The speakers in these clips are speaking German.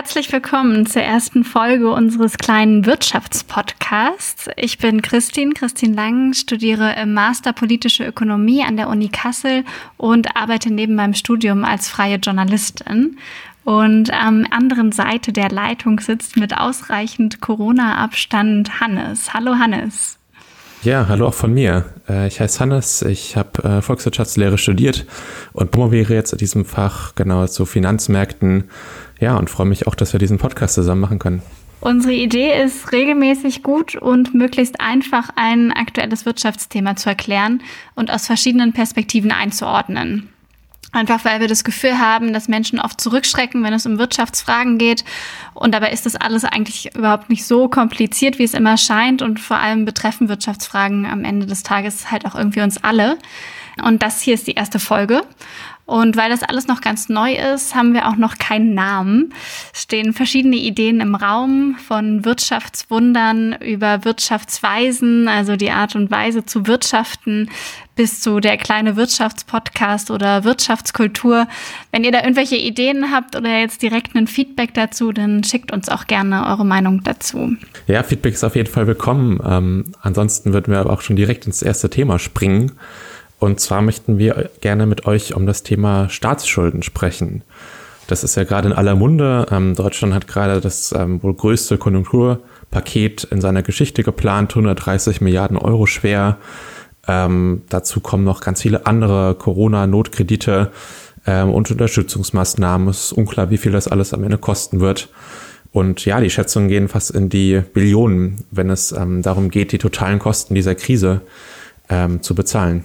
Herzlich willkommen zur ersten Folge unseres kleinen Wirtschaftspodcasts. Ich bin Christine, Christine Lang, studiere im Master Politische Ökonomie an der Uni Kassel und arbeite neben meinem Studium als freie Journalistin. Und am anderen Seite der Leitung sitzt mit ausreichend Corona-Abstand Hannes. Hallo Hannes. Ja, hallo auch von mir. Äh, ich heiße Hannes, ich habe äh, Volkswirtschaftslehre studiert und promoviere jetzt in diesem Fach genau zu Finanzmärkten. Ja, und freue mich auch, dass wir diesen Podcast zusammen machen können. Unsere Idee ist, regelmäßig gut und möglichst einfach ein aktuelles Wirtschaftsthema zu erklären und aus verschiedenen Perspektiven einzuordnen. Einfach weil wir das Gefühl haben, dass Menschen oft zurückschrecken, wenn es um Wirtschaftsfragen geht. Und dabei ist das alles eigentlich überhaupt nicht so kompliziert, wie es immer scheint. Und vor allem betreffen Wirtschaftsfragen am Ende des Tages halt auch irgendwie uns alle. Und das hier ist die erste Folge. Und weil das alles noch ganz neu ist, haben wir auch noch keinen Namen. Es stehen verschiedene Ideen im Raum, von Wirtschaftswundern über Wirtschaftsweisen, also die Art und Weise zu wirtschaften, bis zu der kleine Wirtschaftspodcast oder Wirtschaftskultur. Wenn ihr da irgendwelche Ideen habt oder jetzt direkt ein Feedback dazu, dann schickt uns auch gerne eure Meinung dazu. Ja, Feedback ist auf jeden Fall willkommen. Ähm, ansonsten würden wir aber auch schon direkt ins erste Thema springen. Und zwar möchten wir gerne mit euch um das Thema Staatsschulden sprechen. Das ist ja gerade in aller Munde. Ähm, Deutschland hat gerade das ähm, wohl größte Konjunkturpaket in seiner Geschichte geplant, 130 Milliarden Euro schwer. Ähm, dazu kommen noch ganz viele andere Corona-Notkredite ähm, und Unterstützungsmaßnahmen. Es ist unklar, wie viel das alles am Ende kosten wird. Und ja, die Schätzungen gehen fast in die Billionen, wenn es ähm, darum geht, die totalen Kosten dieser Krise ähm, zu bezahlen.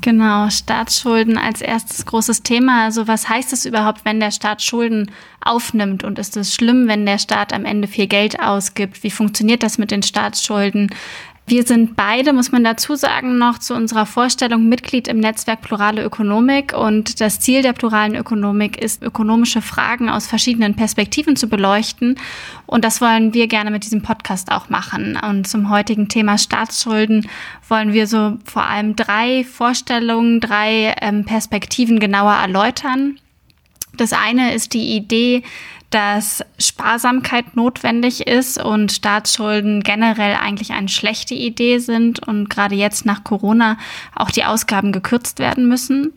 Genau, Staatsschulden als erstes großes Thema. Also was heißt es überhaupt, wenn der Staat Schulden aufnimmt? Und ist es schlimm, wenn der Staat am Ende viel Geld ausgibt? Wie funktioniert das mit den Staatsschulden? Wir sind beide, muss man dazu sagen, noch zu unserer Vorstellung Mitglied im Netzwerk Plurale Ökonomik. Und das Ziel der pluralen Ökonomik ist, ökonomische Fragen aus verschiedenen Perspektiven zu beleuchten. Und das wollen wir gerne mit diesem Podcast auch machen. Und zum heutigen Thema Staatsschulden wollen wir so vor allem drei Vorstellungen, drei ähm, Perspektiven genauer erläutern. Das eine ist die Idee, dass Sparsamkeit notwendig ist und Staatsschulden generell eigentlich eine schlechte Idee sind und gerade jetzt nach Corona auch die Ausgaben gekürzt werden müssen.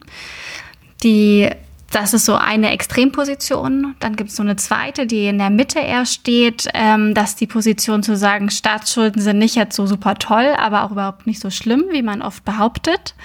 Die das ist so eine Extremposition. Dann gibt es so eine zweite, die in der Mitte eher steht, ähm, dass die Position zu sagen, Staatsschulden sind nicht jetzt so super toll, aber auch überhaupt nicht so schlimm, wie man oft behauptet.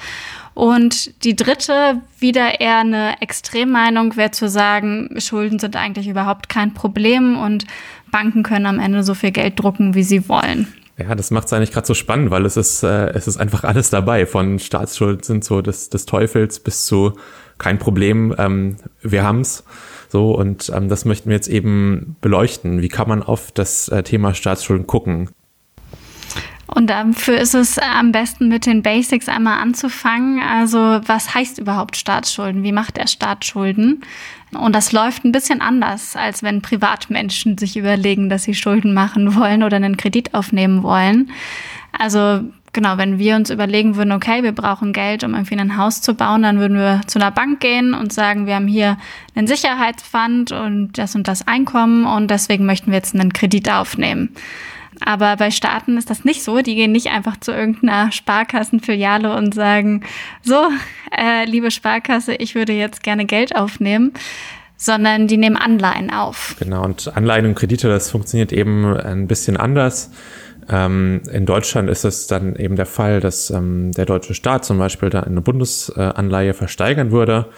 Und die dritte, wieder eher eine Extremmeinung, wäre zu sagen, Schulden sind eigentlich überhaupt kein Problem und Banken können am Ende so viel Geld drucken, wie sie wollen. Ja, das macht es eigentlich gerade so spannend, weil es ist, äh, es ist einfach alles dabei. Von Staatsschulden sind so des, des Teufels bis zu kein Problem, ähm, wir haben's. So, und ähm, das möchten wir jetzt eben beleuchten. Wie kann man auf das äh, Thema Staatsschulden gucken? Und dafür ist es am besten mit den Basics einmal anzufangen. Also was heißt überhaupt Staatsschulden? Wie macht der Staatsschulden? Und das läuft ein bisschen anders, als wenn Privatmenschen sich überlegen, dass sie Schulden machen wollen oder einen Kredit aufnehmen wollen. Also genau, wenn wir uns überlegen würden, okay, wir brauchen Geld, um irgendwie ein Haus zu bauen, dann würden wir zu einer Bank gehen und sagen, wir haben hier einen Sicherheitsfund und das und das Einkommen und deswegen möchten wir jetzt einen Kredit aufnehmen. Aber bei Staaten ist das nicht so. Die gehen nicht einfach zu irgendeiner Sparkassenfiliale und sagen, so, äh, liebe Sparkasse, ich würde jetzt gerne Geld aufnehmen sondern die nehmen Anleihen auf. Genau, und Anleihen und Kredite, das funktioniert eben ein bisschen anders. Ähm, in Deutschland ist es dann eben der Fall, dass ähm, der deutsche Staat zum Beispiel da eine Bundesanleihe versteigern würde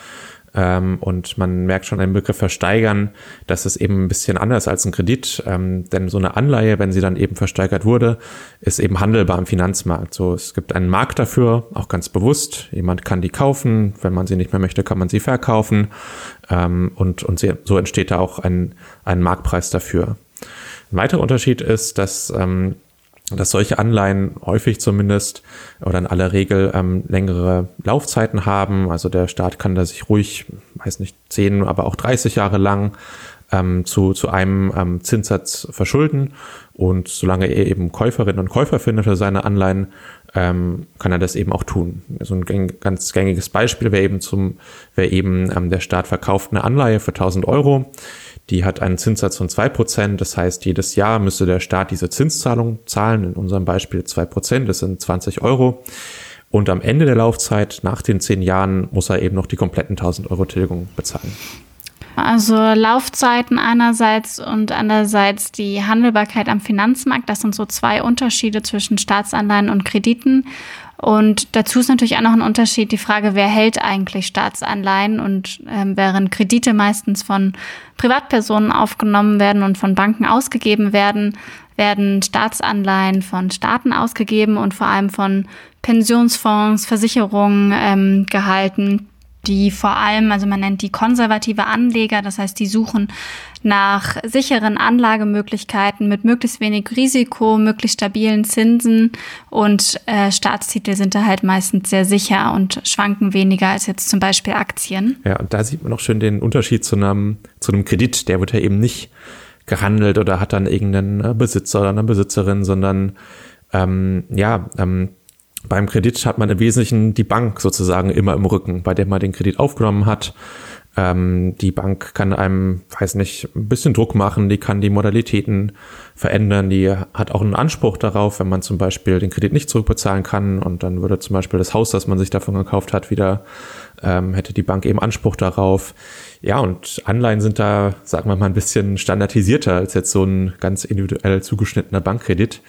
ähm, und man merkt schon einen Begriff versteigern, das ist eben ein bisschen anders als ein Kredit, ähm, denn so eine Anleihe, wenn sie dann eben versteigert wurde, ist eben handelbar im Finanzmarkt. So, es gibt einen Markt dafür, auch ganz bewusst. Jemand kann die kaufen, wenn man sie nicht mehr möchte, kann man sie verkaufen ähm, und, und so entsteht da auch ein, ein Marktpreis dafür. Ein weiterer Unterschied ist, dass ähm, dass solche Anleihen häufig zumindest oder in aller Regel ähm, längere Laufzeiten haben. Also der Staat kann da sich ruhig, weiß nicht, 10, aber auch 30 Jahre lang ähm, zu, zu einem ähm, Zinssatz verschulden. Und solange er eben Käuferinnen und Käufer findet für seine Anleihen, ähm, kann er das eben auch tun. So also ein ganz gängiges Beispiel wäre eben zum, wäre eben ähm, der Staat verkauft eine Anleihe für 1000 Euro Die hat einen Zinssatz von zwei Prozent. Das heißt, jedes Jahr müsste der Staat diese Zinszahlung zahlen. In unserem Beispiel zwei Prozent. Das sind 20 Euro. Und am Ende der Laufzeit, nach den zehn Jahren, muss er eben noch die kompletten 1000 Euro Tilgung bezahlen. Also Laufzeiten einerseits und andererseits die Handelbarkeit am Finanzmarkt. Das sind so zwei Unterschiede zwischen Staatsanleihen und Krediten. Und dazu ist natürlich auch noch ein Unterschied die Frage, wer hält eigentlich Staatsanleihen? Und ähm, während Kredite meistens von Privatpersonen aufgenommen werden und von Banken ausgegeben werden, werden Staatsanleihen von Staaten ausgegeben und vor allem von Pensionsfonds, Versicherungen ähm, gehalten die vor allem, also man nennt die konservative Anleger, das heißt, die suchen nach sicheren Anlagemöglichkeiten mit möglichst wenig Risiko, möglichst stabilen Zinsen und äh, Staatstitel sind da halt meistens sehr sicher und schwanken weniger als jetzt zum Beispiel Aktien. Ja, und da sieht man auch schön den Unterschied zu einem, zu einem Kredit, der wird ja eben nicht gehandelt oder hat dann irgendeinen äh, Besitzer oder eine Besitzerin, sondern ähm, ja, ähm, beim Kredit hat man im Wesentlichen die Bank sozusagen immer im Rücken, bei der man den Kredit aufgenommen hat. Ähm, die Bank kann einem, weiß nicht, ein bisschen Druck machen, die kann die Modalitäten verändern, die hat auch einen Anspruch darauf, wenn man zum Beispiel den Kredit nicht zurückbezahlen kann und dann würde zum Beispiel das Haus, das man sich davon gekauft hat, wieder, ähm, hätte die Bank eben Anspruch darauf. Ja, und Anleihen sind da, sagen wir mal, ein bisschen standardisierter als jetzt so ein ganz individuell zugeschnittener Bankkredit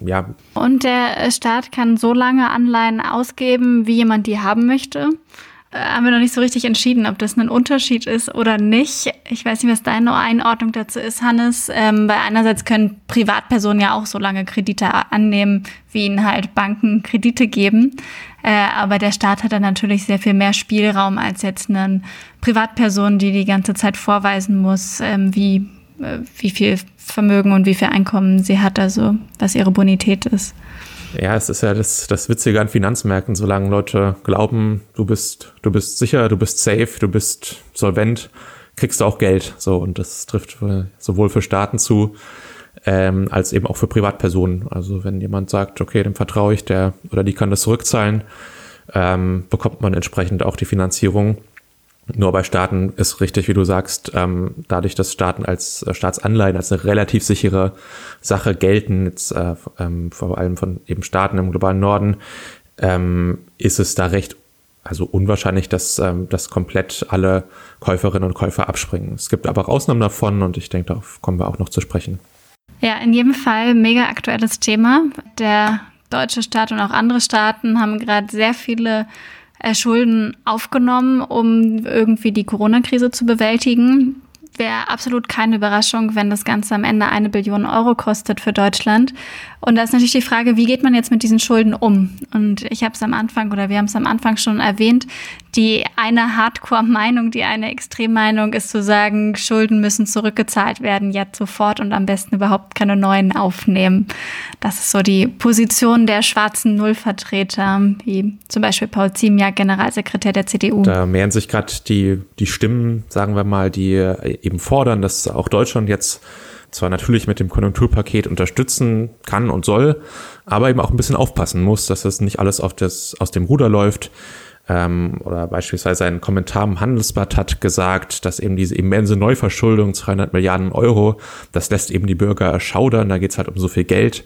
ja. Und der Staat kann so lange Anleihen ausgeben, wie jemand die haben möchte. Äh, haben wir noch nicht so richtig entschieden, ob das ein Unterschied ist oder nicht. Ich weiß nicht, was deine Einordnung dazu ist, Hannes. Ähm, weil einerseits können Privatpersonen ja auch so lange Kredite annehmen, wie ihnen halt Banken Kredite geben. Äh, aber der Staat hat dann natürlich sehr viel mehr Spielraum als jetzt eine Privatperson, die die ganze Zeit vorweisen muss, ähm, wie äh, wie viel Vermögen und wie viel Einkommen sie hat, also was ihre Bonität ist. Ja, es ist ja das, das Witzige an Finanzmärkten, solange Leute glauben, du bist, du bist sicher, du bist safe, du bist solvent, kriegst du auch Geld. So, und das trifft sowohl für Staaten zu, ähm, als eben auch für Privatpersonen. Also wenn jemand sagt, okay, dem vertraue ich, der oder die kann das zurückzahlen, ähm, bekommt man entsprechend auch die Finanzierung. Nur bei Staaten ist richtig, wie du sagst, ähm, dadurch, dass Staaten als äh, Staatsanleihen als eine relativ sichere Sache gelten, jetzt, äh, ähm, vor allem von eben Staaten im globalen Norden, ähm, ist es da recht also unwahrscheinlich, dass, ähm, dass komplett alle Käuferinnen und Käufer abspringen. Es gibt aber auch Ausnahmen davon und ich denke, darauf kommen wir auch noch zu sprechen. Ja, in jedem Fall mega aktuelles Thema. Der deutsche Staat und auch andere Staaten haben gerade sehr viele Schulden aufgenommen, um irgendwie die Corona-Krise zu bewältigen wäre absolut keine Überraschung, wenn das Ganze am Ende eine Billion Euro kostet für Deutschland. Und da ist natürlich die Frage, wie geht man jetzt mit diesen Schulden um? Und ich habe es am Anfang oder wir haben es am Anfang schon erwähnt, die eine Hardcore-Meinung, die eine Extremmeinung ist zu sagen, Schulden müssen zurückgezahlt werden, jetzt sofort und am besten überhaupt keine neuen aufnehmen. Das ist so die Position der schwarzen Nullvertreter, wie zum Beispiel Paul Ziemiak, Generalsekretär der CDU. Da mehren sich gerade die, die Stimmen, sagen wir mal, die eben fordern, dass auch Deutschland jetzt zwar natürlich mit dem Konjunkturpaket unterstützen kann und soll, aber eben auch ein bisschen aufpassen muss, dass das nicht alles auf das, aus dem Ruder läuft. Ähm, oder beispielsweise ein Kommentar im Handelsblatt hat gesagt, dass eben diese immense Neuverschuldung, 200 Milliarden Euro, das lässt eben die Bürger erschaudern, da geht es halt um so viel Geld.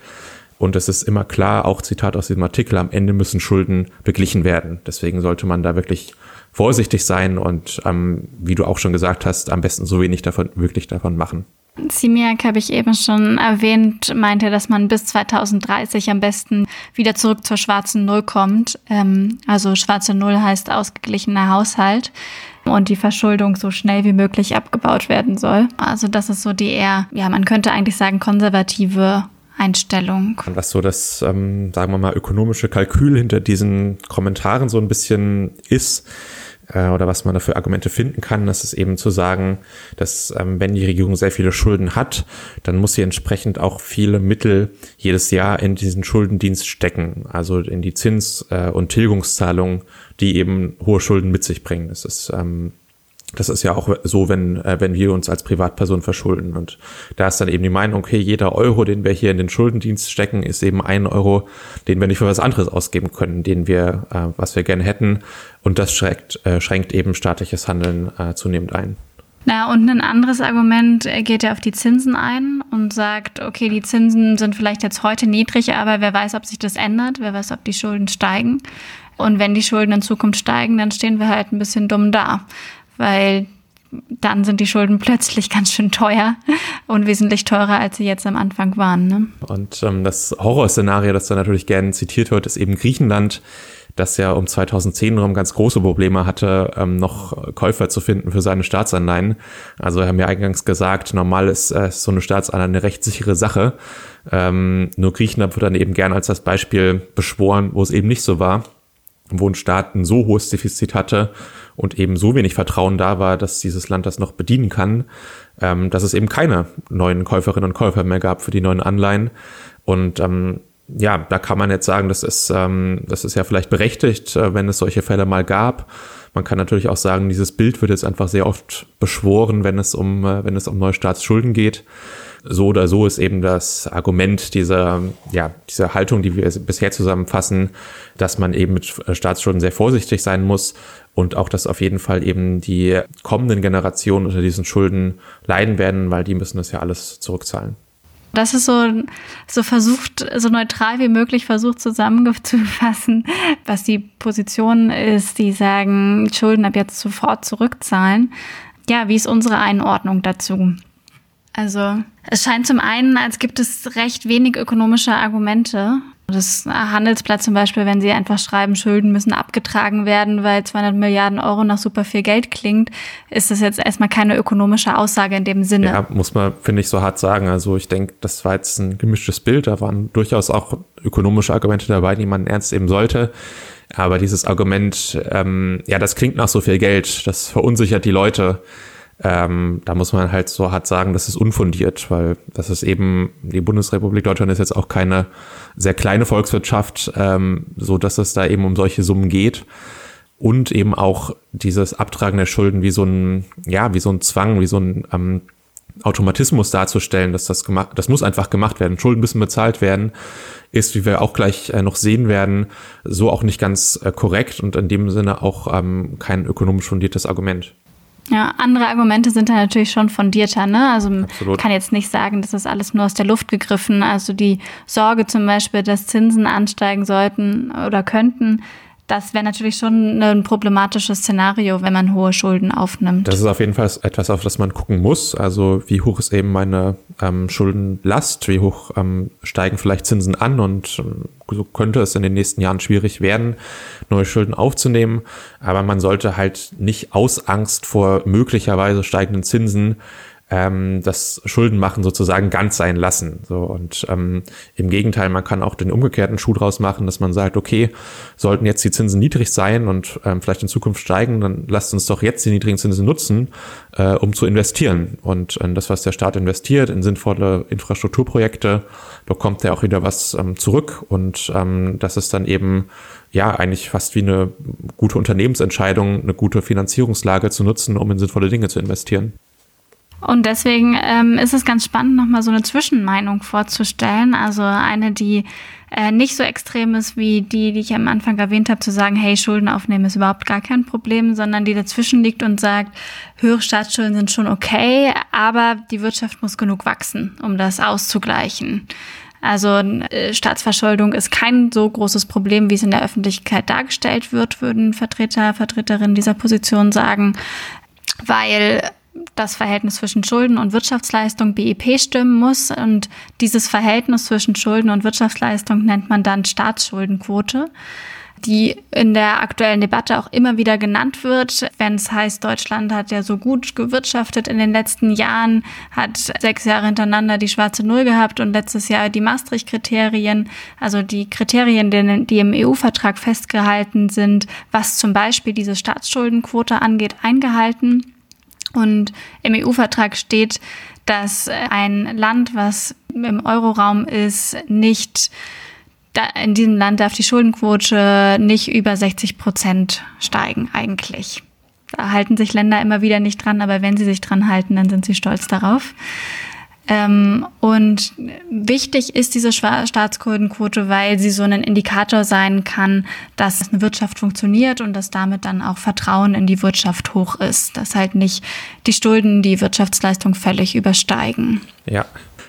Und es ist immer klar, auch Zitat aus diesem Artikel, am Ende müssen Schulden beglichen werden. Deswegen sollte man da wirklich vorsichtig sein und, ähm, wie du auch schon gesagt hast, am besten so wenig davon, wirklich davon machen. Simiak habe ich eben schon erwähnt, meinte, dass man bis 2030 am besten wieder zurück zur schwarzen Null kommt. Ähm, also schwarze Null heißt ausgeglichener Haushalt und die Verschuldung so schnell wie möglich abgebaut werden soll. Also das ist so die eher, ja, man könnte eigentlich sagen, konservative Einstellung. Was so das, ähm, sagen wir mal, ökonomische Kalkül hinter diesen Kommentaren so ein bisschen ist, äh, oder was man dafür Argumente finden kann, das ist eben zu sagen, dass ähm, wenn die Regierung sehr viele Schulden hat, dann muss sie entsprechend auch viele Mittel jedes Jahr in diesen Schuldendienst stecken, also in die Zins- äh, und Tilgungszahlungen, die eben hohe Schulden mit sich bringen. Das ist ähm, das ist ja auch so, wenn, äh, wenn wir uns als Privatperson verschulden. Und da ist dann eben die Meinung, okay, jeder Euro, den wir hier in den Schuldendienst stecken, ist eben ein Euro, den wir nicht für was anderes ausgeben können, den wir, äh, was wir gerne hätten. Und das schränkt, äh, schränkt eben staatliches Handeln äh, zunehmend ein. Na, und ein anderes Argument geht ja auf die Zinsen ein und sagt, okay, die Zinsen sind vielleicht jetzt heute niedrig, aber wer weiß, ob sich das ändert, wer weiß, ob die Schulden steigen. Und wenn die Schulden in Zukunft steigen, dann stehen wir halt ein bisschen dumm da, weil dann sind die Schulden plötzlich ganz schön teuer und wesentlich teurer, als sie jetzt am Anfang waren. Ne? Und ähm, das Horrorszenario, das da natürlich gerne zitiert wird, ist eben Griechenland das ja um 2010 rum ganz große Probleme hatte, ähm, noch Käufer zu finden für seine Staatsanleihen. Also wir haben ja eingangs gesagt, normal ist äh, so eine Staatsanleihe eine recht sichere Sache. Ähm, nur Griechenland wird dann eben gern als das Beispiel beschworen, wo es eben nicht so war, wo ein Staat ein so hohes Defizit hatte und eben so wenig Vertrauen da war, dass dieses Land das noch bedienen kann, ähm, dass es eben keine neuen Käuferinnen und Käufer mehr gab für die neuen Anleihen. Und ähm, ja, da kann man jetzt sagen, das ist, ähm, das ist ja vielleicht berechtigt, äh, wenn es solche Fälle mal gab. Man kann natürlich auch sagen, dieses Bild wird jetzt einfach sehr oft beschworen, wenn es um, äh, wenn es um Neustaatsschulden geht. So oder so ist eben das Argument dieser, ja, dieser Haltung, die wir bisher zusammenfassen, dass man eben mit äh, Staatsschulden sehr vorsichtig sein muss und auch, dass auf jeden Fall eben die kommenden Generationen unter diesen Schulden leiden werden, weil die müssen das ja alles zurückzahlen. Das ist so, so versucht, so neutral wie möglich versucht zusammenzufassen, was die Position ist, die sagen, Schulden ab jetzt sofort zurückzahlen. Ja, wie ist unsere Einordnung dazu? Also es scheint zum einen, als gibt es recht wenig ökonomische Argumente das Handelsblatt zum Beispiel, wenn sie einfach schreiben, Schulden müssen abgetragen werden, weil 200 Milliarden Euro nach super viel Geld klingt, ist das jetzt erstmal keine ökonomische Aussage in dem Sinne. Ja, muss man, finde ich, so hart sagen. Also ich denke, das war jetzt ein gemischtes Bild. Da waren durchaus auch ökonomische Argumente dabei, die man ernst nehmen sollte. Aber dieses Argument, ähm, ja, das klingt nach so viel Geld, das verunsichert die Leute. Ähm, da muss man halt so hart sagen, das ist unfundiert, weil das ist eben, die Bundesrepublik Deutschland ist jetzt auch keine sehr kleine Volkswirtschaft, ähm, so dass es da eben um solche Summen geht. Und eben auch dieses Abtragen der Schulden wie so ein, ja, wie so ein Zwang, wie so ein ähm, Automatismus darzustellen, dass das gemacht, das muss einfach gemacht werden. Schulden müssen bezahlt werden, ist, wie wir auch gleich äh, noch sehen werden, so auch nicht ganz äh, korrekt und in dem Sinne auch ähm, kein ökonomisch fundiertes Argument. Ja, andere Argumente sind da natürlich schon fundierter. Ne? Also man kann jetzt nicht sagen, das ist alles nur aus der Luft gegriffen. Also die Sorge zum Beispiel, dass Zinsen ansteigen sollten oder könnten, das wäre natürlich schon ein problematisches Szenario, wenn man hohe Schulden aufnimmt. Das ist auf jeden Fall etwas, auf das man gucken muss. Also wie hoch ist eben meine ähm, Schuldenlast, wie hoch ähm, steigen vielleicht Zinsen an und ähm, so könnte es in den nächsten Jahren schwierig werden, neue Schulden aufzunehmen. Aber man sollte halt nicht aus Angst vor möglicherweise steigenden Zinsen ähm, das Schuldenmachen sozusagen ganz sein lassen. So und ähm, im Gegenteil, man kann auch den umgekehrten Schuh draus machen, dass man sagt, okay, sollten jetzt die Zinsen niedrig sein und ähm, vielleicht in Zukunft steigen, dann lasst uns doch jetzt die niedrigen Zinsen nutzen, äh, um zu investieren. Und äh, das, was der Staat investiert in sinnvolle Infrastrukturprojekte, bekommt er auch wieder was ähm, zurück. Und ähm, das ist dann eben ja eigentlich fast wie eine gute Unternehmensentscheidung, eine gute Finanzierungslage zu nutzen, um in sinnvolle Dinge zu investieren. Und deswegen ähm, ist es ganz spannend, nochmal so eine Zwischenmeinung vorzustellen. Also eine, die äh, nicht so extrem ist wie die, die ich am Anfang erwähnt habe, zu sagen, hey, Schulden aufnehmen ist überhaupt gar kein Problem, sondern die dazwischen liegt und sagt, höhere Staatsschulden sind schon okay, aber die Wirtschaft muss genug wachsen, um das auszugleichen. Also äh, Staatsverschuldung ist kein so großes Problem, wie es in der Öffentlichkeit dargestellt wird, würden Vertreter, Vertreterinnen dieser Position sagen, weil das Verhältnis zwischen Schulden und Wirtschaftsleistung BIP stimmen muss. Und dieses Verhältnis zwischen Schulden und Wirtschaftsleistung nennt man dann Staatsschuldenquote, die in der aktuellen Debatte auch immer wieder genannt wird, wenn es heißt, Deutschland hat ja so gut gewirtschaftet in den letzten Jahren, hat sechs Jahre hintereinander die schwarze Null gehabt und letztes Jahr die Maastricht-Kriterien, also die Kriterien, die im EU-Vertrag festgehalten sind, was zum Beispiel diese Staatsschuldenquote angeht, eingehalten. Und im EU-Vertrag steht, dass ein Land, was im Euroraum ist, nicht in diesem Land darf die Schuldenquote nicht über 60 Prozent steigen eigentlich. Da halten sich Länder immer wieder nicht dran, aber wenn sie sich dran halten, dann sind sie stolz darauf. Ähm, und wichtig ist diese Staatsschuldenquote, weil sie so ein Indikator sein kann, dass eine Wirtschaft funktioniert und dass damit dann auch Vertrauen in die Wirtschaft hoch ist, dass halt nicht die Schulden die Wirtschaftsleistung völlig übersteigen. Ja.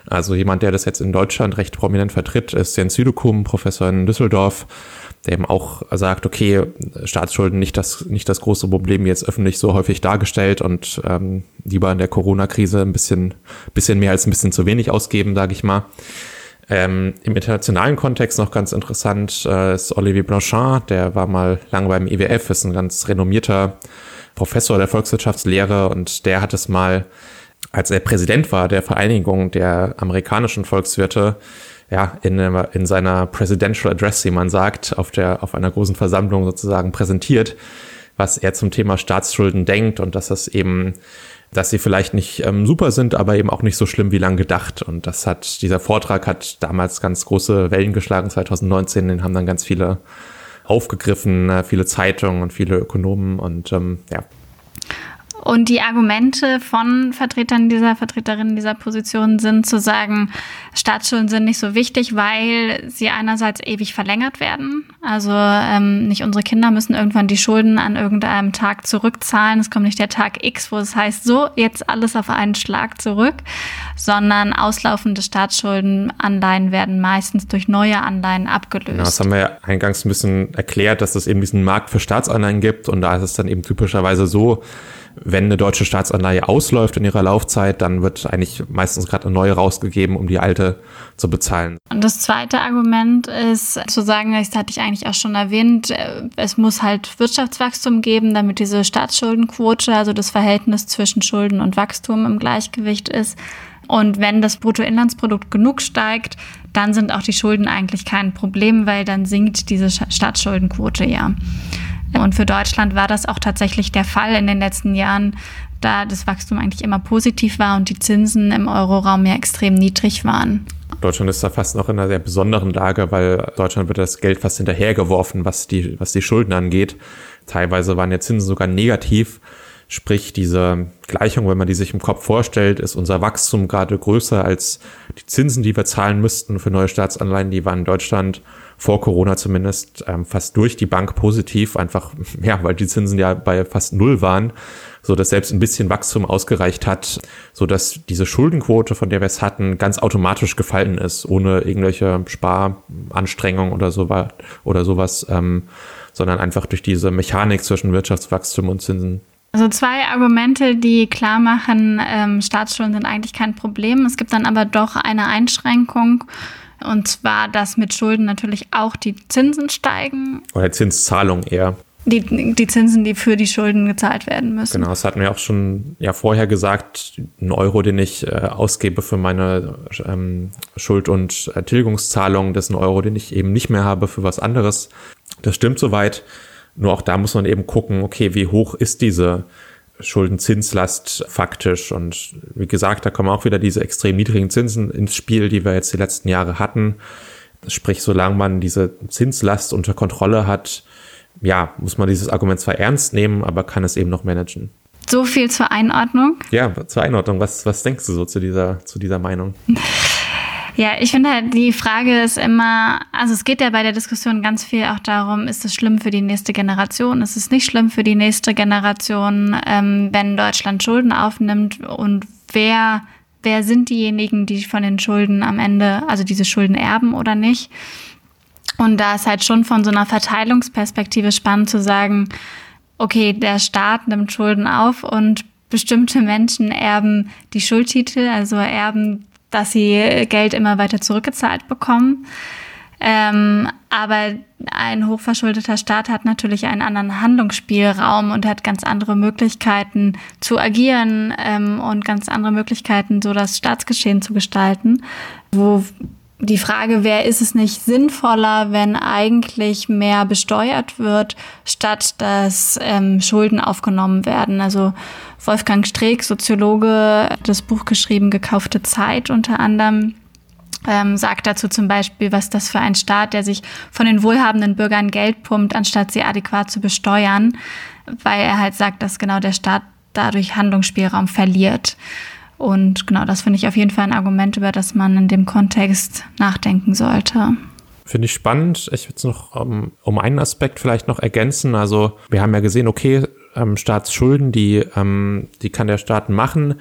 Also jemand, der das jetzt in Deutschland recht prominent vertritt, ist Jens Südekum, Professor in Düsseldorf, der eben auch sagt, okay, Staatsschulden nicht das, nicht das große Problem jetzt öffentlich so häufig dargestellt und ähm, lieber in der Corona-Krise ein bisschen, bisschen mehr als ein bisschen zu wenig ausgeben, sage ich mal. Ähm, Im internationalen Kontext noch ganz interessant äh, ist Olivier Blanchard, der war mal lange beim IWF, ist ein ganz renommierter Professor der Volkswirtschaftslehre und der hat es mal, als er Präsident war der Vereinigung der amerikanischen Volkswirte, ja, in, in seiner Presidential Address, wie man sagt, auf der, auf einer großen Versammlung sozusagen präsentiert, was er zum Thema Staatsschulden denkt und dass das eben, dass sie vielleicht nicht ähm, super sind, aber eben auch nicht so schlimm wie lang gedacht. Und das hat, dieser Vortrag hat damals ganz große Wellen geschlagen, 2019, den haben dann ganz viele aufgegriffen, äh, viele Zeitungen und viele Ökonomen und ähm, ja, und die Argumente von Vertretern dieser Vertreterinnen dieser Position sind zu sagen, Staatsschulden sind nicht so wichtig, weil sie einerseits ewig verlängert werden. Also ähm, nicht unsere Kinder müssen irgendwann die Schulden an irgendeinem Tag zurückzahlen. Es kommt nicht der Tag X, wo es heißt, so, jetzt alles auf einen Schlag zurück, sondern auslaufende Staatsschuldenanleihen werden meistens durch neue Anleihen abgelöst. Genau, das haben wir ja eingangs ein bisschen erklärt, dass es eben diesen Markt für Staatsanleihen gibt und da ist es dann eben typischerweise so, wenn eine deutsche Staatsanleihe ausläuft in ihrer Laufzeit, dann wird eigentlich meistens gerade eine neue rausgegeben, um die alte zu bezahlen. Und das zweite Argument ist zu sagen, das hatte ich eigentlich auch schon erwähnt, äh, es muss halt Wirtschaftswachstum geben, damit diese Staatsschuldenquote, also das Verhältnis zwischen Schulden und Wachstum im Gleichgewicht ist. Und wenn das Bruttoinlandsprodukt genug steigt, dann sind auch die Schulden eigentlich kein Problem, weil dann sinkt diese Staatsschuldenquote ja. Und für Deutschland war das auch tatsächlich der Fall in den letzten Jahren, da das Wachstum eigentlich immer positiv war und die Zinsen im Euroraum ja extrem niedrig waren. Deutschland ist da fast noch in einer sehr besonderen Lage, weil Deutschland wird das Geld fast hinterhergeworfen, was die, was die Schulden angeht. Teilweise waren ja Zinsen sogar negativ. Sprich, diese Gleichung, wenn man die sich im Kopf vorstellt, ist unser Wachstum gerade größer als die Zinsen, die wir zahlen müssten für neue Staatsanleihen. Die waren in Deutschland vor Corona zumindest ähm, fast durch die Bank positiv, einfach, ja, weil die Zinsen ja bei fast null waren, so dass selbst ein bisschen Wachstum ausgereicht hat, so dass diese Schuldenquote, von der wir es hatten, ganz automatisch gefallen ist, ohne irgendwelche Sparanstrengungen oder so oder sowas, ähm, sondern einfach durch diese Mechanik zwischen Wirtschaftswachstum und Zinsen. Also zwei Argumente, die klar machen, ähm, Staatsschulden sind eigentlich kein Problem. Es gibt dann aber doch eine Einschränkung und zwar, dass mit Schulden natürlich auch die Zinsen steigen. Oder Zinszahlung eher. Die, die Zinsen, die für die Schulden gezahlt werden müssen. Genau, das hatten wir auch schon ja vorher gesagt. Ein Euro, den ich äh, ausgebe für meine ähm, Schuld- und Tilgungszahlung, das ist ein Euro, den ich eben nicht mehr habe für was anderes. Das stimmt soweit. Nur auch da muss man eben gucken, okay, wie hoch ist diese Schuldenzinslast faktisch. Und wie gesagt, da kommen auch wieder diese extrem niedrigen Zinsen ins Spiel, die wir jetzt die letzten Jahre hatten. Sprich, solange man diese Zinslast unter Kontrolle hat, ja, muss man dieses Argument zwar ernst nehmen, aber kann es eben noch managen. So viel zur Einordnung. Ja, zur Einordnung. Was, was denkst du so zu dieser, zu dieser Meinung? Ja, ich finde halt, die Frage ist immer, also es geht ja bei der Diskussion ganz viel auch darum, ist es schlimm für die nächste Generation? Ist es nicht schlimm für die nächste Generation, ähm, wenn Deutschland Schulden aufnimmt? Und wer, wer sind diejenigen, die von den Schulden am Ende, also diese Schulden erben oder nicht? Und da ist halt schon von so einer Verteilungsperspektive spannend zu sagen, okay, der Staat nimmt Schulden auf und bestimmte Menschen erben die Schuldtitel, also erben dass sie Geld immer weiter zurückgezahlt bekommen. Ähm, aber ein hochverschuldeter Staat hat natürlich einen anderen Handlungsspielraum und hat ganz andere Möglichkeiten zu agieren ähm, und ganz andere Möglichkeiten, so das Staatsgeschehen zu gestalten, wo die Frage wäre, ist es nicht sinnvoller, wenn eigentlich mehr besteuert wird, statt dass ähm, Schulden aufgenommen werden? Also Wolfgang Streeck, Soziologe, das Buch geschrieben, Gekaufte Zeit unter anderem, ähm, sagt dazu zum Beispiel, was das für ein Staat, der sich von den wohlhabenden Bürgern Geld pumpt, anstatt sie adäquat zu besteuern, weil er halt sagt, dass genau der Staat dadurch Handlungsspielraum verliert. Und genau, das finde ich auf jeden Fall ein Argument, über das man in dem Kontext nachdenken sollte. Finde ich spannend. Ich würde es noch um, um einen Aspekt vielleicht noch ergänzen. Also wir haben ja gesehen, okay, ähm, Staatsschulden, die, ähm, die kann der Staat machen.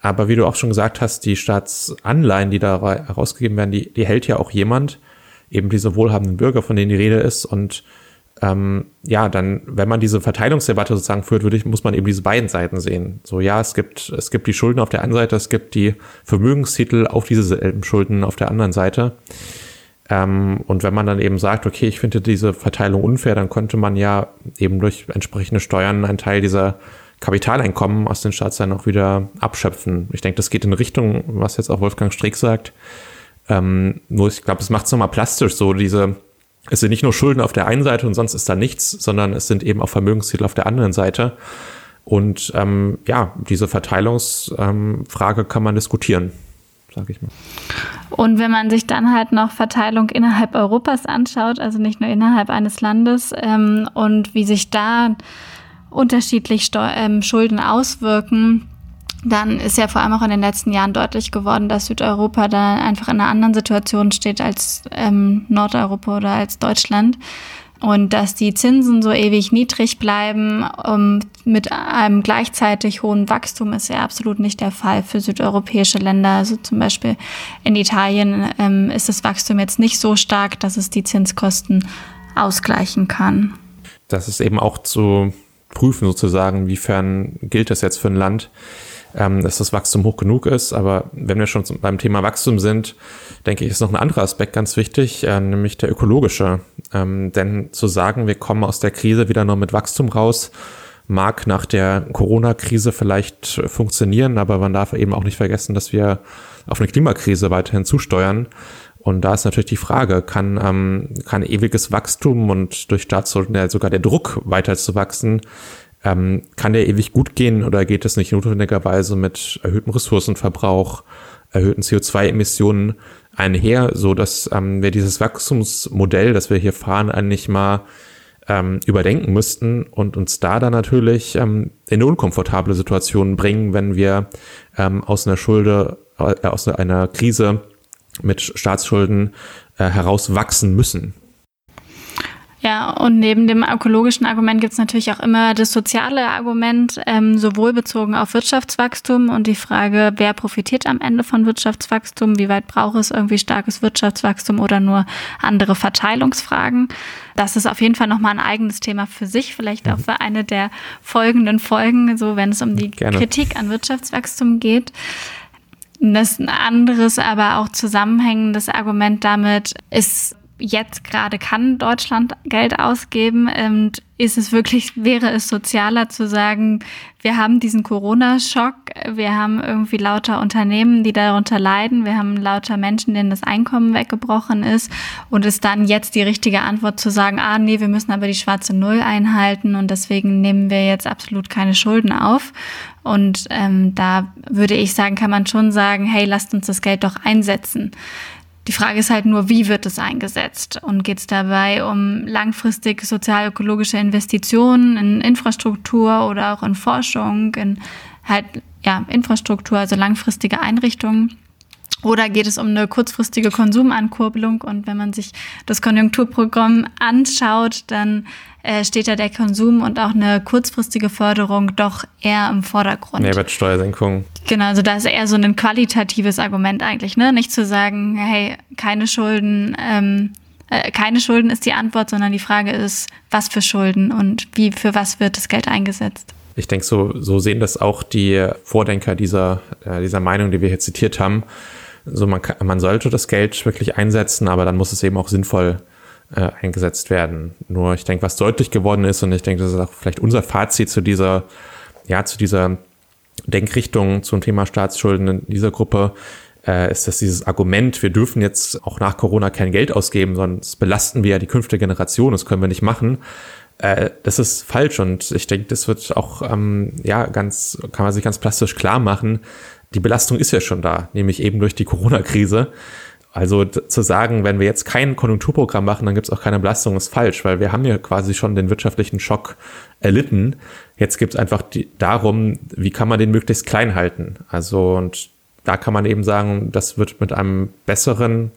Aber wie du auch schon gesagt hast, die Staatsanleihen, die da herausgegeben werden, die, die hält ja auch jemand, eben diese wohlhabenden Bürger, von denen die Rede ist. Und ähm, ja, dann, wenn man diese Verteilungsdebatte sozusagen führt, würde ich, muss man eben diese beiden Seiten sehen. So, ja, es gibt, es gibt die Schulden auf der einen Seite, es gibt die Vermögenstitel auf diese Schulden auf der anderen Seite. Ähm, und wenn man dann eben sagt, okay, ich finde diese Verteilung unfair, dann könnte man ja eben durch entsprechende Steuern einen Teil dieser Kapitaleinkommen aus den Staatsleihen auch wieder abschöpfen. Ich denke, das geht in Richtung, was jetzt auch Wolfgang Streeck sagt. Ähm, nur ich glaube, es macht es nochmal plastisch, so diese, es sind nicht nur Schulden auf der einen Seite und sonst ist da nichts, sondern es sind eben auch Vermögenstitel auf der anderen Seite. Und ähm, ja, diese Verteilungsfrage ähm, kann man diskutieren, sage ich mal. Und wenn man sich dann halt noch Verteilung innerhalb Europas anschaut, also nicht nur innerhalb eines Landes, ähm, und wie sich da unterschiedlich Steu ähm, Schulden auswirken, dann ist ja vor allem auch in den letzten Jahren deutlich geworden, dass Südeuropa da einfach in einer anderen Situation steht als ähm, Nordeuropa oder als Deutschland. Und dass die Zinsen so ewig niedrig bleiben um, mit einem gleichzeitig hohen Wachstum ist ja absolut nicht der Fall für südeuropäische Länder. Also zum Beispiel in Italien ähm, ist das Wachstum jetzt nicht so stark, dass es die Zinskosten ausgleichen kann. Das ist eben auch zu prüfen sozusagen, inwiefern gilt das jetzt für ein Land, ähm, dass das Wachstum hoch genug ist. Aber wenn wir schon beim Thema Wachstum sind, denke ich, ist noch ein anderer Aspekt ganz wichtig, äh, nämlich der ökologische. Ähm, denn zu sagen, wir kommen aus der Krise wieder nur mit Wachstum raus, mag nach der Corona-Krise vielleicht funktionieren, aber man darf eben auch nicht vergessen, dass wir auf eine Klimakrise weiterhin zusteuern. Und da ist natürlich die Frage, kann, ähm, kann ewiges Wachstum und durch Staatsschulden ja sogar der Druck weiter zu wachsen, ähm, kann der ewig gut gehen oder geht es nicht notwendigerweise mit erhöhtem Ressourcenverbrauch, erhöhten CO2-Emissionen einher, so dass ähm, wir dieses Wachstumsmodell, das wir hier fahren, eigentlich mal ähm, überdenken müssten und uns da dann natürlich ähm, in eine unkomfortable Situation bringen, wenn wir ähm, aus einer Schulde, äh, aus einer Krise mit Staatsschulden äh, herauswachsen müssen. Ja, und neben dem ökologischen Argument gibt es natürlich auch immer das soziale Argument, ähm, sowohl bezogen auf Wirtschaftswachstum und die Frage, wer profitiert am Ende von Wirtschaftswachstum, wie weit braucht es irgendwie starkes Wirtschaftswachstum oder nur andere Verteilungsfragen. Das ist auf jeden Fall nochmal ein eigenes Thema für sich, vielleicht auch für eine der folgenden Folgen, so wenn es um die Gerne. Kritik an Wirtschaftswachstum geht. Das ein anderes, aber auch zusammenhängendes Argument damit ist, jetzt gerade kann Deutschland Geld ausgeben und ist es wirklich, wäre es sozialer zu sagen, wir haben diesen Corona-Schock, wir haben irgendwie lauter Unternehmen, die darunter leiden, wir haben lauter Menschen, denen das Einkommen weggebrochen ist und ist dann jetzt die richtige Antwort zu sagen, ah nee, wir müssen aber die schwarze Null einhalten und deswegen nehmen wir jetzt absolut keine Schulden auf. Und ähm, da würde ich sagen, kann man schon sagen, hey, lasst uns das Geld doch einsetzen. Die Frage ist halt nur, wie wird es eingesetzt? Und geht es dabei um langfristig sozial-ökologische Investitionen in Infrastruktur oder auch in Forschung, in halt ja, Infrastruktur, also langfristige Einrichtungen? Oder geht es um eine kurzfristige Konsumankurbelung? Und wenn man sich das Konjunkturprogramm anschaut, dann äh, steht da der Konsum und auch eine kurzfristige Förderung doch eher im Vordergrund. Mehrwertsteuersenkung. Genau, also da ist eher so ein qualitatives Argument eigentlich, ne? Nicht zu sagen, hey, keine Schulden, ähm, äh, keine Schulden ist die Antwort, sondern die Frage ist, was für Schulden und wie für was wird das Geld eingesetzt? Ich denke, so, so sehen das auch die Vordenker dieser, äh, dieser Meinung, die wir hier zitiert haben. So, man, kann, man sollte das Geld wirklich einsetzen, aber dann muss es eben auch sinnvoll äh, eingesetzt werden. Nur ich denke, was deutlich geworden ist, und ich denke, das ist auch vielleicht unser Fazit zu dieser, ja, zu dieser Denkrichtung zum Thema Staatsschulden in dieser Gruppe, äh, ist, dass dieses Argument, wir dürfen jetzt auch nach Corona kein Geld ausgeben, sonst belasten wir ja die künftige Generation, das können wir nicht machen. Äh, das ist falsch und ich denke, das wird auch, ähm, ja, ganz, kann man sich ganz plastisch klar machen, die Belastung ist ja schon da, nämlich eben durch die Corona-Krise. Also zu sagen, wenn wir jetzt kein Konjunkturprogramm machen, dann gibt es auch keine Belastung, ist falsch, weil wir haben ja quasi schon den wirtschaftlichen Schock erlitten. Jetzt geht es einfach die, darum, wie kann man den möglichst klein halten. Also und da kann man eben sagen, das wird mit einem besseren,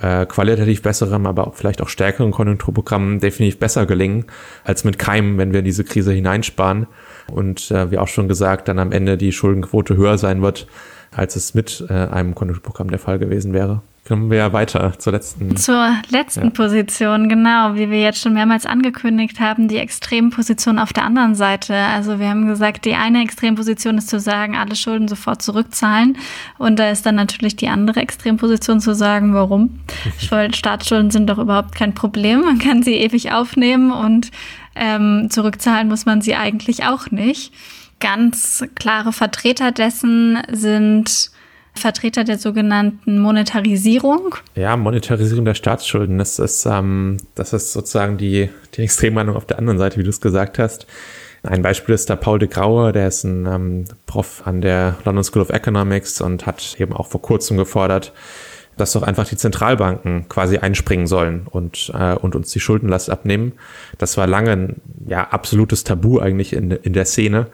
äh, qualitativ besseren, aber auch vielleicht auch stärkeren Konjunkturprogramm definitiv besser gelingen, als mit keinem, wenn wir diese Krise hineinsparen. Und äh, wie auch schon gesagt, dann am Ende die Schuldenquote höher sein wird, als es mit äh, einem Konjunkturprogramm der Fall gewesen wäre. Kommen wir weiter zur letzten. Zur letzten ja. Position, genau, wie wir jetzt schon mehrmals angekündigt haben, die Extremposition auf der anderen Seite. Also wir haben gesagt, die eine Extremposition ist zu sagen, alle Schulden sofort zurückzahlen. Und da ist dann natürlich die andere Extremposition zu sagen, warum? Staatsschulden sind doch überhaupt kein Problem. Man kann sie ewig aufnehmen und ähm, zurückzahlen muss man sie eigentlich auch nicht. Ganz klare Vertreter dessen sind Vertreter der sogenannten Monetarisierung. Ja, Monetarisierung der Staatsschulden, das ist, ähm, das ist sozusagen die, die Extremmeinung auf der anderen Seite, wie du es gesagt hast. Ein Beispiel ist da Paul de Grauer, der ist ein ähm, Prof an der London School of Economics und hat eben auch vor kurzem gefordert, dass doch einfach die Zentralbanken quasi einspringen sollen und, äh, und uns die Schuldenlast abnehmen. Das war lange ein ja, absolutes Tabu eigentlich in, in der Szene.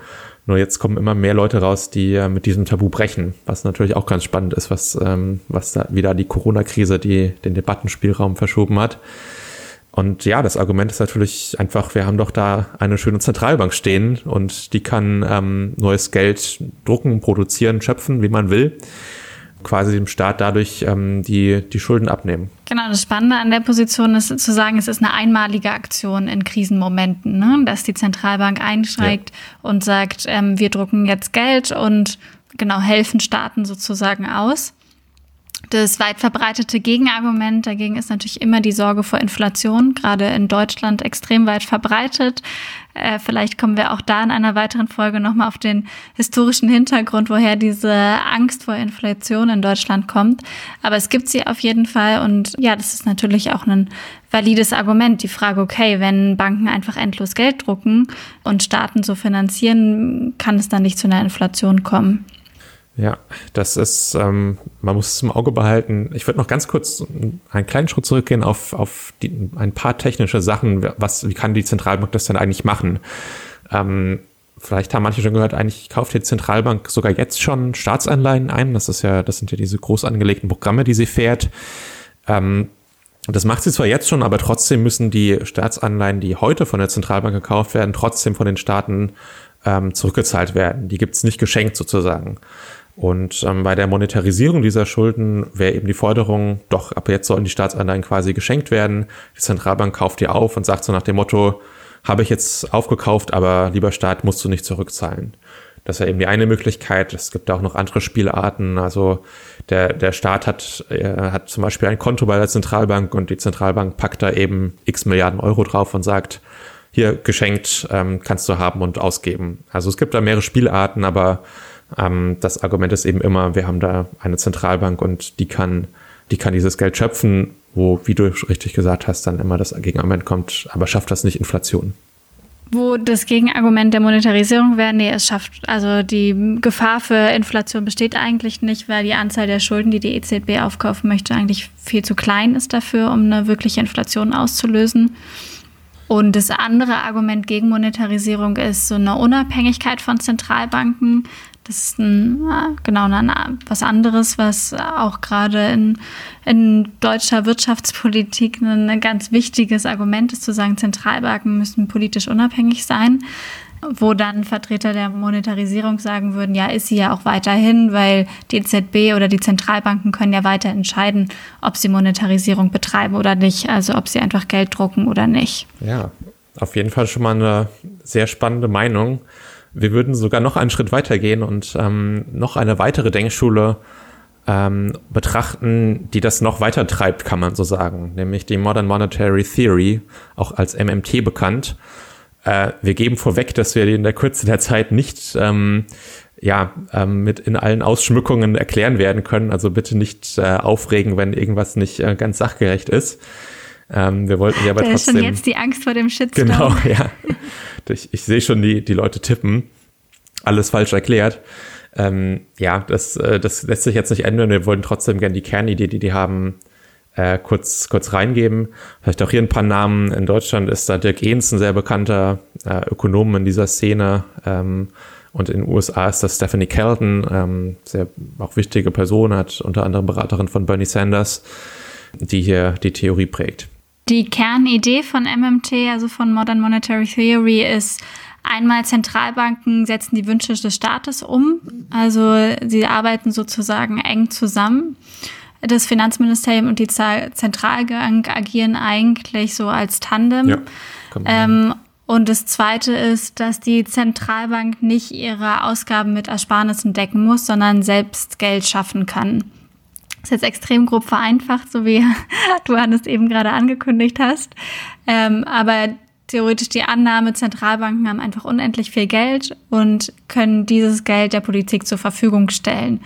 Nur jetzt kommen immer mehr Leute raus, die äh, mit diesem Tabu brechen, was natürlich auch ganz spannend ist, was, ähm, was da wieder die Corona-Krise, die den Debattenspielraum verschoben hat. Und ja, das Argument ist natürlich einfach, wir haben doch da eine schöne Zentralbank stehen und die kann ähm, neues Geld drucken, produzieren, schöpfen, wie man will quasi dem Staat dadurch ähm, die, die Schulden abnehmen. Genau, das Spannende an der Position ist zu sagen, es ist eine einmalige Aktion in Krisenmomenten, ne? dass die Zentralbank einsteigt ja. und sagt, ähm, wir drucken jetzt Geld und genau helfen Staaten sozusagen aus. Das weit verbreitete Gegenargument dagegen ist natürlich immer die Sorge vor Inflation, gerade in Deutschland extrem weit verbreitet. Äh, vielleicht kommen wir auch da in einer weiteren Folge nochmal auf den historischen Hintergrund, woher diese Angst vor Inflation in Deutschland kommt. Aber es gibt sie auf jeden Fall und ja, das ist natürlich auch ein valides Argument. Die Frage, okay, wenn Banken einfach endlos Geld drucken und Staaten so finanzieren, kann es dann nicht zu einer Inflation kommen. Ja, das ist, ähm, man muss es im Auge behalten. Ich würde noch ganz kurz einen kleinen Schritt zurückgehen auf, auf die, ein paar technische Sachen. Was, wie kann die Zentralbank das denn eigentlich machen? Ähm, vielleicht haben manche schon gehört, eigentlich kauft die Zentralbank sogar jetzt schon Staatsanleihen ein. Das ist ja, das sind ja diese groß angelegten Programme, die sie fährt. Ähm, das macht sie zwar jetzt schon, aber trotzdem müssen die Staatsanleihen, die heute von der Zentralbank gekauft werden, trotzdem von den Staaten ähm, zurückgezahlt werden. Die gibt es nicht geschenkt sozusagen. Und ähm, bei der Monetarisierung dieser Schulden wäre eben die Forderung, doch ab jetzt sollen die Staatsanleihen quasi geschenkt werden. Die Zentralbank kauft die auf und sagt so nach dem Motto, habe ich jetzt aufgekauft, aber lieber Staat, musst du nicht zurückzahlen. Das wäre eben die eine Möglichkeit. Es gibt auch noch andere Spielarten. Also der, der Staat hat, äh, hat zum Beispiel ein Konto bei der Zentralbank und die Zentralbank packt da eben x Milliarden Euro drauf und sagt, hier geschenkt ähm, kannst du haben und ausgeben. Also es gibt da mehrere Spielarten, aber ähm, das Argument ist eben immer, wir haben da eine Zentralbank und die kann, die kann dieses Geld schöpfen, wo, wie du richtig gesagt hast, dann immer das Gegenargument kommt, aber schafft das nicht Inflation? Wo das Gegenargument der Monetarisierung wäre, nee, es schafft, also die Gefahr für Inflation besteht eigentlich nicht, weil die Anzahl der Schulden, die die EZB aufkaufen möchte, eigentlich viel zu klein ist dafür, um eine wirkliche Inflation auszulösen. Und das andere Argument gegen Monetarisierung ist so eine Unabhängigkeit von Zentralbanken. Das ist ein, genau eine, was anderes, was auch gerade in, in deutscher Wirtschaftspolitik ein ganz wichtiges Argument ist, zu sagen, Zentralbanken müssen politisch unabhängig sein wo dann Vertreter der Monetarisierung sagen würden, ja, ist sie ja auch weiterhin, weil die EZB oder die Zentralbanken können ja weiter entscheiden, ob sie Monetarisierung betreiben oder nicht, also ob sie einfach Geld drucken oder nicht. Ja, auf jeden Fall schon mal eine sehr spannende Meinung. Wir würden sogar noch einen Schritt weiter gehen und ähm, noch eine weitere Denkschule ähm, betrachten, die das noch weiter treibt, kann man so sagen, nämlich die Modern Monetary Theory, auch als MMT bekannt. Äh, wir geben vorweg, dass wir in der Kürze der Zeit nicht ähm, ja, ähm, mit in allen Ausschmückungen erklären werden können. Also bitte nicht äh, aufregen, wenn irgendwas nicht äh, ganz sachgerecht ist. Ähm, wir wollten ja aber da trotzdem. Ist schon jetzt die Angst vor dem Shitstorm. Genau, ja. Ich, ich sehe schon die, die Leute tippen. Alles falsch erklärt. Ähm, ja, das, äh, das lässt sich jetzt nicht ändern. Wir wollen trotzdem gerne die Kernidee, die die haben, äh, kurz, kurz reingeben. Vielleicht auch hier ein paar Namen. In Deutschland ist da Dirk Ehns ein sehr bekannter äh, Ökonom in dieser Szene. Ähm, und in den USA ist das Stephanie Kelton, ähm, sehr auch wichtige Person, hat unter anderem Beraterin von Bernie Sanders, die hier die Theorie prägt. Die Kernidee von MMT, also von Modern Monetary Theory, ist einmal Zentralbanken setzen die Wünsche des Staates um. Also sie arbeiten sozusagen eng zusammen. Das Finanzministerium und die Zentralbank agieren eigentlich so als Tandem. Ja, ähm, und das Zweite ist, dass die Zentralbank nicht ihre Ausgaben mit Ersparnissen decken muss, sondern selbst Geld schaffen kann. Das ist jetzt extrem grob vereinfacht, so wie du Hannes eben gerade angekündigt hast. Ähm, aber theoretisch die Annahme, Zentralbanken haben einfach unendlich viel Geld und können dieses Geld der Politik zur Verfügung stellen.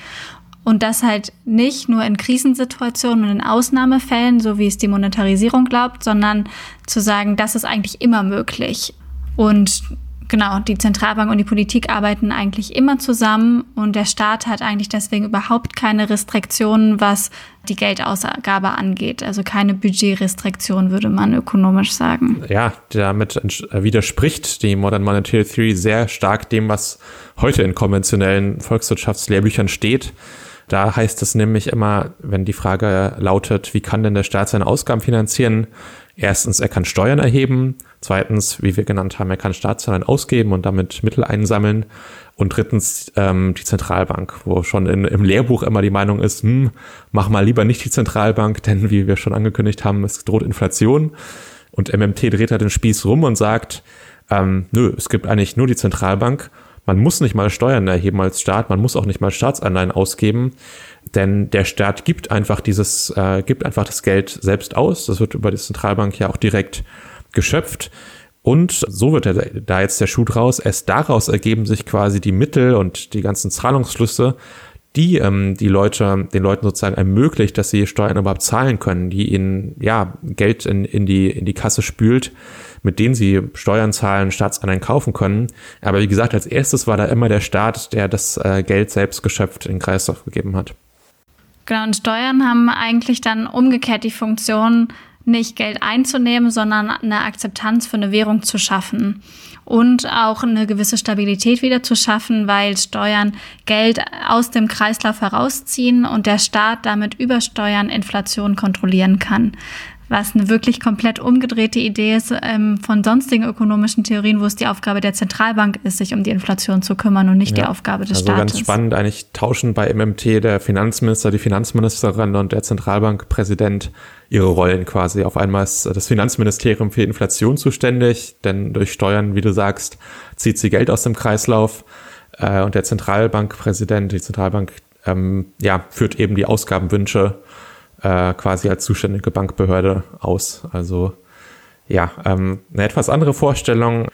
Und das halt nicht nur in Krisensituationen und in Ausnahmefällen, so wie es die Monetarisierung glaubt, sondern zu sagen, das ist eigentlich immer möglich. Und genau, die Zentralbank und die Politik arbeiten eigentlich immer zusammen und der Staat hat eigentlich deswegen überhaupt keine Restriktionen, was die Geldausgabe angeht. Also keine Budgetrestriktion, würde man ökonomisch sagen. Ja, damit widerspricht die Modern Monetary Theory sehr stark dem, was heute in konventionellen Volkswirtschaftslehrbüchern steht. Da heißt es nämlich immer, wenn die Frage lautet, wie kann denn der Staat seine Ausgaben finanzieren? Erstens, er kann Steuern erheben. Zweitens, wie wir genannt haben, er kann Staatszahlen ausgeben und damit Mittel einsammeln. Und drittens, ähm, die Zentralbank, wo schon in, im Lehrbuch immer die Meinung ist, hm, mach mal lieber nicht die Zentralbank, denn wie wir schon angekündigt haben, es droht Inflation. Und MMT dreht halt den Spieß rum und sagt, ähm, nö, es gibt eigentlich nur die Zentralbank man muss nicht mal Steuern erheben als Staat, man muss auch nicht mal Staatsanleihen ausgeben, denn der Staat gibt einfach dieses, äh, gibt einfach das Geld selbst aus. Das wird über die Zentralbank ja auch direkt geschöpft. Und so wird da jetzt der Schuh draus. Erst daraus ergeben sich quasi die Mittel und die ganzen Zahlungsflüsse, die ähm, die Leute, den Leuten sozusagen ermöglicht, dass sie Steuern überhaupt zahlen können, die ihnen ja Geld in, in die in die Kasse spült, mit denen sie Steuern zahlen, Staatsanleihen kaufen können. Aber wie gesagt, als erstes war da immer der Staat, der das äh, Geld selbst geschöpft in den Kreislauf gegeben hat. Genau, und Steuern haben eigentlich dann umgekehrt die Funktion, nicht Geld einzunehmen, sondern eine Akzeptanz für eine Währung zu schaffen und auch eine gewisse Stabilität wieder zu schaffen, weil Steuern Geld aus dem Kreislauf herausziehen und der Staat damit über Steuern Inflation kontrollieren kann was eine wirklich komplett umgedrehte Idee ist ähm, von sonstigen ökonomischen Theorien, wo es die Aufgabe der Zentralbank ist, sich um die Inflation zu kümmern und nicht ja, die Aufgabe des also Staates. Also ganz spannend, eigentlich tauschen bei MMT der Finanzminister, die Finanzministerin und der Zentralbankpräsident ihre Rollen quasi. Auf einmal ist das Finanzministerium für Inflation zuständig, denn durch Steuern, wie du sagst, zieht sie Geld aus dem Kreislauf äh, und der Zentralbankpräsident, die Zentralbank, ähm, ja, führt eben die Ausgabenwünsche äh, quasi als zuständige Bankbehörde aus. Also ja, ähm, eine etwas andere Vorstellung.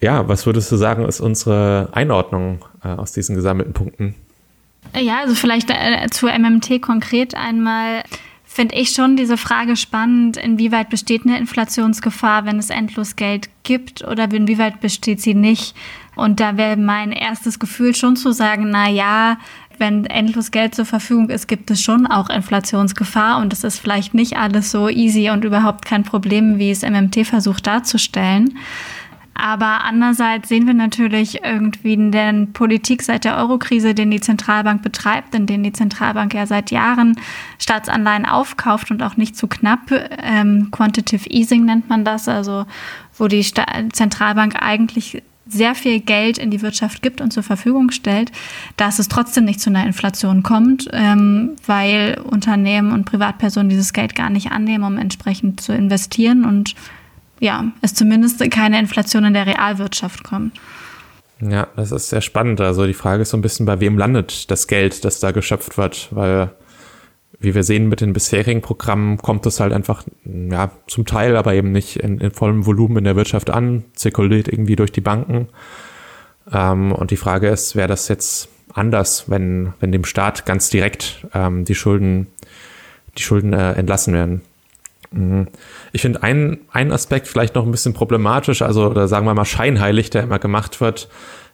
Ja, was würdest du sagen, ist unsere Einordnung äh, aus diesen gesammelten Punkten? Ja, also vielleicht äh, zu MMT konkret einmal finde ich schon diese Frage spannend, inwieweit besteht eine Inflationsgefahr, wenn es endlos Geld gibt oder inwieweit besteht sie nicht. Und da wäre mein erstes Gefühl schon zu sagen, na ja, wenn endlos Geld zur Verfügung ist, gibt es schon auch Inflationsgefahr und es ist vielleicht nicht alles so easy und überhaupt kein Problem, wie es MMT versucht darzustellen. Aber andererseits sehen wir natürlich irgendwie in der Politik seit der Eurokrise, den die Zentralbank betreibt, in den die Zentralbank ja seit Jahren Staatsanleihen aufkauft und auch nicht zu knapp. Ähm, Quantitative Easing nennt man das, also wo die Sta Zentralbank eigentlich sehr viel Geld in die Wirtschaft gibt und zur Verfügung stellt, dass es trotzdem nicht zu einer Inflation kommt, ähm, weil Unternehmen und Privatpersonen dieses Geld gar nicht annehmen, um entsprechend zu investieren und ja, es zumindest keine Inflation in der Realwirtschaft kommt. Ja, das ist sehr spannend. Also die Frage ist so ein bisschen, bei wem landet das Geld, das da geschöpft wird, weil wie wir sehen mit den bisherigen Programmen, kommt es halt einfach, ja, zum Teil, aber eben nicht in, in vollem Volumen in der Wirtschaft an, zirkuliert irgendwie durch die Banken. Ähm, und die Frage ist, wäre das jetzt anders, wenn, wenn dem Staat ganz direkt ähm, die Schulden, die Schulden äh, entlassen werden? Mhm. Ich finde einen, einen Aspekt vielleicht noch ein bisschen problematisch, also oder sagen wir mal scheinheilig, der immer gemacht wird,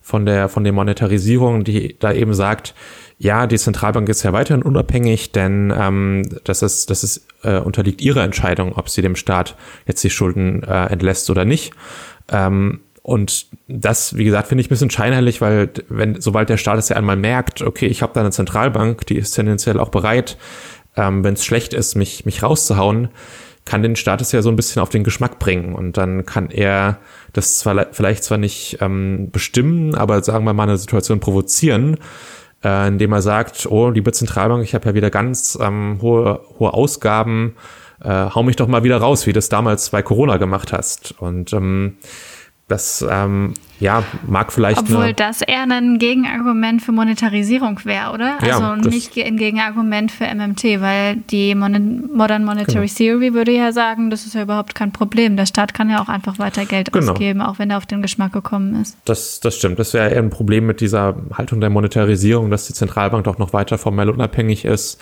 von der, von der Monetarisierung, die da eben sagt, ja, die Zentralbank ist ja weiterhin unabhängig, denn ähm, das ist, das ist, äh, unterliegt ihrer Entscheidung, ob sie dem Staat jetzt die Schulden äh, entlässt oder nicht. Ähm, und das, wie gesagt, finde ich ein bisschen scheinheilig, weil wenn, sobald der Staat es ja einmal merkt, okay, ich habe da eine Zentralbank, die ist tendenziell auch bereit, ähm, wenn es schlecht ist, mich, mich rauszuhauen, kann den Staat es ja so ein bisschen auf den Geschmack bringen. Und dann kann er das zwar vielleicht zwar nicht ähm, bestimmen, aber sagen wir mal eine Situation provozieren, äh, indem er sagt, oh, liebe Zentralbank, ich habe ja wieder ganz ähm, hohe, hohe Ausgaben, äh, hau mich doch mal wieder raus, wie du das damals bei Corona gemacht hast. Und ähm, das ähm, ja mag vielleicht. Obwohl das eher ein Gegenargument für Monetarisierung wäre, oder? Also ja, nicht ein Gegenargument für MMT, weil die Mon Modern Monetary genau. Theory würde ja sagen, das ist ja überhaupt kein Problem. Der Staat kann ja auch einfach weiter Geld genau. ausgeben, auch wenn er auf den Geschmack gekommen ist. Das, das stimmt. Das wäre eher ein Problem mit dieser Haltung der Monetarisierung, dass die Zentralbank doch noch weiter formell unabhängig ist.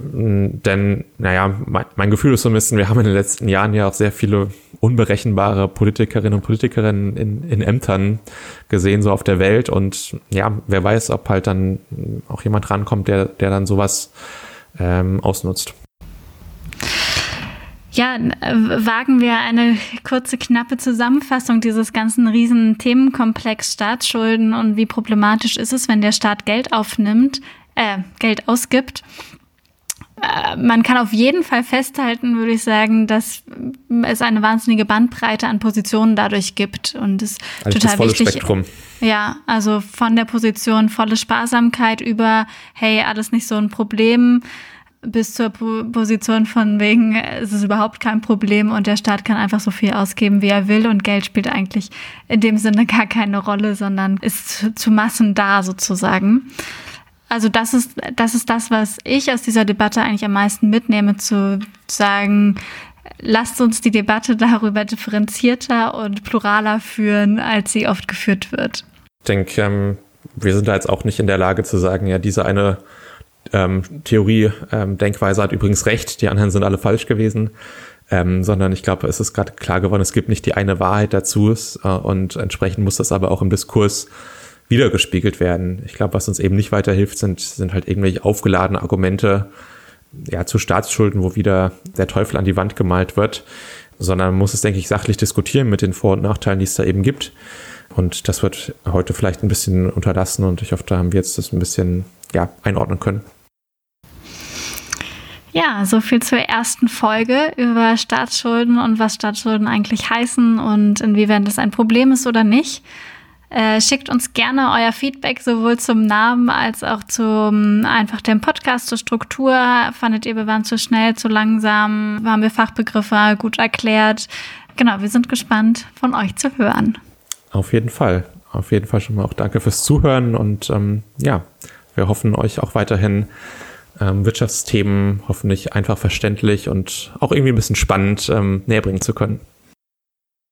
Denn, naja, mein, mein, Gefühl ist so ein bisschen, wir haben in den letzten Jahren ja auch sehr viele unberechenbare Politikerinnen und Politikerinnen in, in Ämtern gesehen, so auf der Welt. Und ja, wer weiß, ob halt dann auch jemand rankommt, der, der dann sowas ähm, ausnutzt. Ja, wagen wir eine kurze, knappe Zusammenfassung dieses ganzen riesen Themenkomplex Staatsschulden und wie problematisch ist es, wenn der Staat Geld aufnimmt, äh, Geld ausgibt man kann auf jeden Fall festhalten, würde ich sagen, dass es eine wahnsinnige Bandbreite an Positionen dadurch gibt und es also total das volle wichtig. Spektrum. Ja, also von der Position volle Sparsamkeit über, hey, alles nicht so ein Problem, bis zur Position von wegen, es ist überhaupt kein Problem und der Staat kann einfach so viel ausgeben, wie er will und Geld spielt eigentlich in dem Sinne gar keine Rolle, sondern ist zu Massen da sozusagen. Also das ist, das ist das, was ich aus dieser Debatte eigentlich am meisten mitnehme, zu sagen, lasst uns die Debatte darüber differenzierter und pluraler führen, als sie oft geführt wird. Ich denke, ähm, wir sind da jetzt auch nicht in der Lage zu sagen, ja, diese eine ähm, Theorie, ähm, Denkweise hat übrigens recht, die anderen sind alle falsch gewesen. Ähm, sondern ich glaube, es ist gerade klar geworden, es gibt nicht die eine Wahrheit dazu äh, und entsprechend muss das aber auch im Diskurs wiedergespiegelt werden. Ich glaube, was uns eben nicht weiterhilft, sind, sind halt irgendwelche aufgeladene Argumente ja, zu Staatsschulden, wo wieder der Teufel an die Wand gemalt wird, sondern man muss es, denke ich, sachlich diskutieren mit den Vor- und Nachteilen, die es da eben gibt. Und das wird heute vielleicht ein bisschen unterlassen und ich hoffe, da haben wir jetzt das ein bisschen ja, einordnen können. Ja, so viel zur ersten Folge über Staatsschulden und was Staatsschulden eigentlich heißen und inwiefern das ein Problem ist oder nicht. Äh, schickt uns gerne euer Feedback sowohl zum Namen als auch zum einfach dem Podcast zur Struktur. Fandet ihr, wir waren zu schnell, zu langsam? Haben wir Fachbegriffe gut erklärt? Genau, wir sind gespannt, von euch zu hören. Auf jeden Fall. Auf jeden Fall schon mal auch danke fürs Zuhören und ähm, ja, wir hoffen euch auch weiterhin ähm, Wirtschaftsthemen hoffentlich einfach verständlich und auch irgendwie ein bisschen spannend ähm, näher bringen zu können.